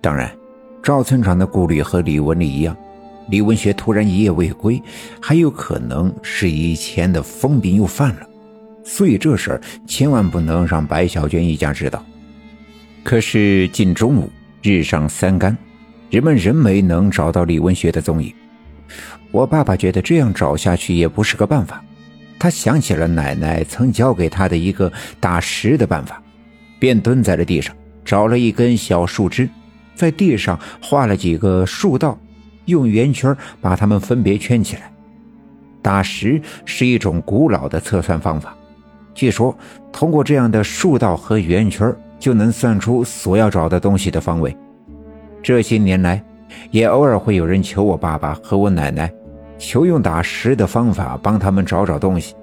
当然，赵村长的顾虑和李文丽一样，李文学突然一夜未归，还有可能是以前的疯病又犯了，所以这事儿千万不能让白小娟一家知道。可是近中午，日上三竿，人们仍没能找到李文学的踪影。我爸爸觉得这样找下去也不是个办法，他想起了奶奶曾教给他的一个打石的办法，便蹲在了地上，找了一根小树枝。在地上画了几个竖道，用圆圈把它们分别圈起来。打石是一种古老的测算方法，据说通过这样的竖道和圆圈，就能算出所要找的东西的方位。这些年来，也偶尔会有人求我爸爸和我奶奶，求用打石的方法帮他们找找东西。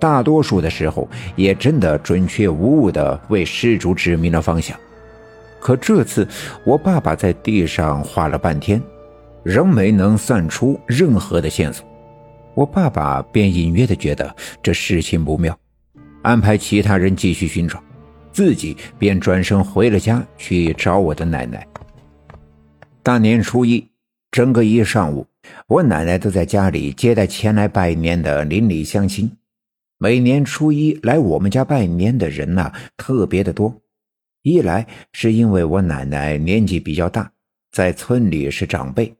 大多数的时候，也真的准确无误地为失主指明了方向。可这次，我爸爸在地上画了半天，仍没能算出任何的线索。我爸爸便隐约的觉得这事情不妙，安排其他人继续寻找，自己便转身回了家去找我的奶奶。大年初一，整个一上午，我奶奶都在家里接待前来拜年的邻里乡亲。每年初一来我们家拜年的人呐，特别的多。一来是因为我奶奶年纪比较大，在村里是长辈；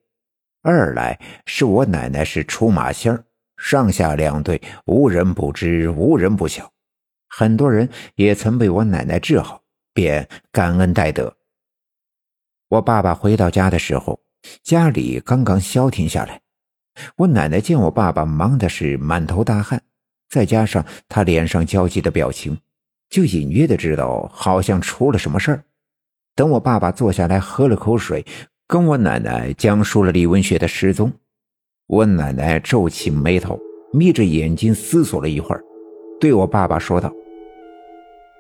二来是我奶奶是出马仙上下两队无人不知，无人不晓。很多人也曾被我奶奶治好，便感恩戴德。我爸爸回到家的时候，家里刚刚消停下来。我奶奶见我爸爸忙的是满头大汗，再加上他脸上焦急的表情。就隐约的知道，好像出了什么事儿。等我爸爸坐下来喝了口水，跟我奶奶讲述了李文学的失踪。我奶奶皱起眉头，眯着眼睛思索了一会儿，对我爸爸说道：“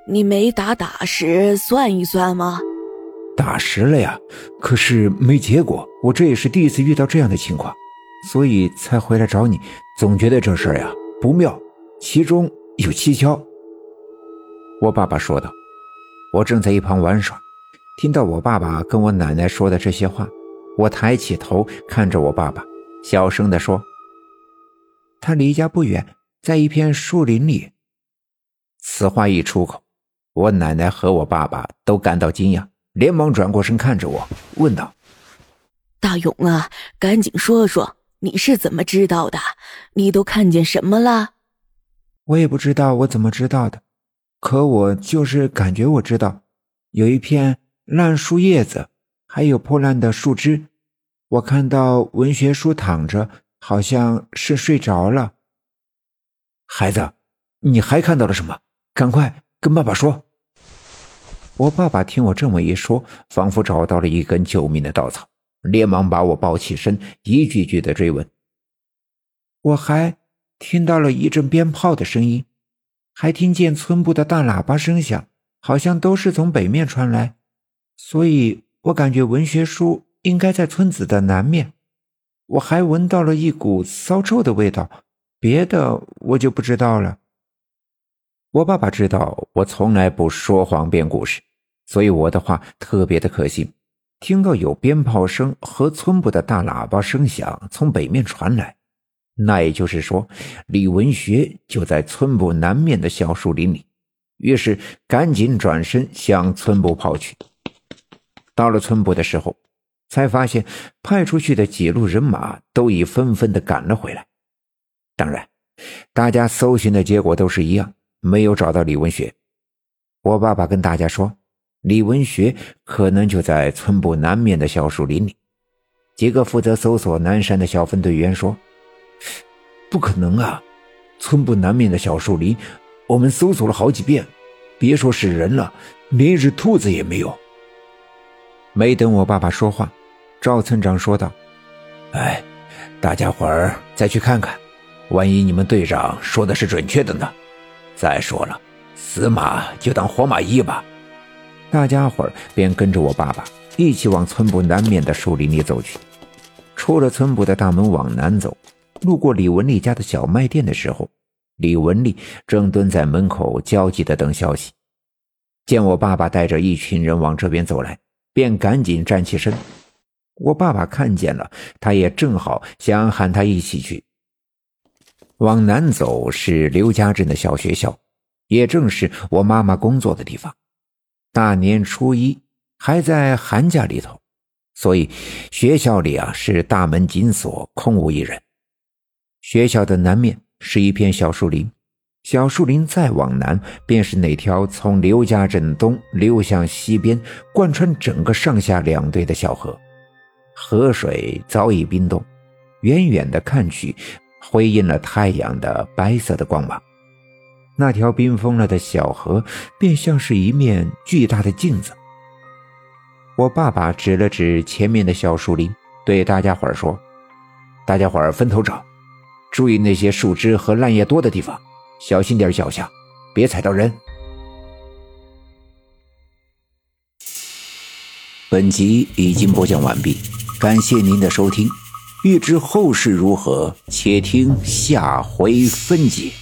你没打打石算一算吗？”“打石了呀，可是没结果。我这也是第一次遇到这样的情况，所以才回来找你。总觉得这事儿呀不妙，其中有蹊跷。”我爸爸说道：“我正在一旁玩耍，听到我爸爸跟我奶奶说的这些话，我抬起头看着我爸爸，小声地说：‘他离家不远，在一片树林里。’此话一出口，我奶奶和我爸爸都感到惊讶，连忙转过身看着我，问道：‘大勇啊，赶紧说说，你是怎么知道的？你都看见什么了？’我也不知道，我怎么知道的。”可我就是感觉我知道，有一片烂树叶子，还有破烂的树枝。我看到文学书躺着，好像是睡着了。孩子，你还看到了什么？赶快跟爸爸说。我爸爸听我这么一说，仿佛找到了一根救命的稻草，连忙把我抱起身，一句句的追问。我还听到了一阵鞭炮的声音。还听见村部的大喇叭声响，好像都是从北面传来，所以我感觉文学书应该在村子的南面。我还闻到了一股骚臭的味道，别的我就不知道了。我爸爸知道我从来不说谎编故事，所以我的话特别的可信。听到有鞭炮声和村部的大喇叭声响从北面传来。那也就是说，李文学就在村部南面的小树林里。于是赶紧转身向村部跑去。到了村部的时候，才发现派出去的几路人马都已纷纷的赶了回来。当然，大家搜寻的结果都是一样，没有找到李文学。我爸爸跟大家说，李文学可能就在村部南面的小树林里。几个负责搜索南山的小分队员说。不可能啊！村部南面的小树林，我们搜索了好几遍，别说是人了，连一只兔子也没有。没等我爸爸说话，赵村长说道：“哎，大家伙儿再去看看，万一你们队长说的是准确的呢？再说了，死马就当活马医吧。”大家伙儿便跟着我爸爸一起往村部南面的树林里走去。出了村部的大门，往南走。路过李文丽家的小卖店的时候，李文丽正蹲在门口焦急的等消息。见我爸爸带着一群人往这边走来，便赶紧站起身。我爸爸看见了，他也正好想喊他一起去。往南走是刘家镇的小学校，也正是我妈妈工作的地方。大年初一还在寒假里头，所以学校里啊是大门紧锁，空无一人。学校的南面是一片小树林，小树林再往南便是那条从刘家镇东流向西边，贯穿整个上下两队的小河。河水早已冰冻，远远的看去，辉映了太阳的白色的光芒。那条冰封了的小河，便像是一面巨大的镜子。我爸爸指了指前面的小树林，对大家伙儿说：“大家伙儿分头找，注意那些树枝和烂叶多的地方，小心点脚下，别踩到人。”本集已经播讲完毕。感谢您的收听，欲知后事如何，且听下回分解。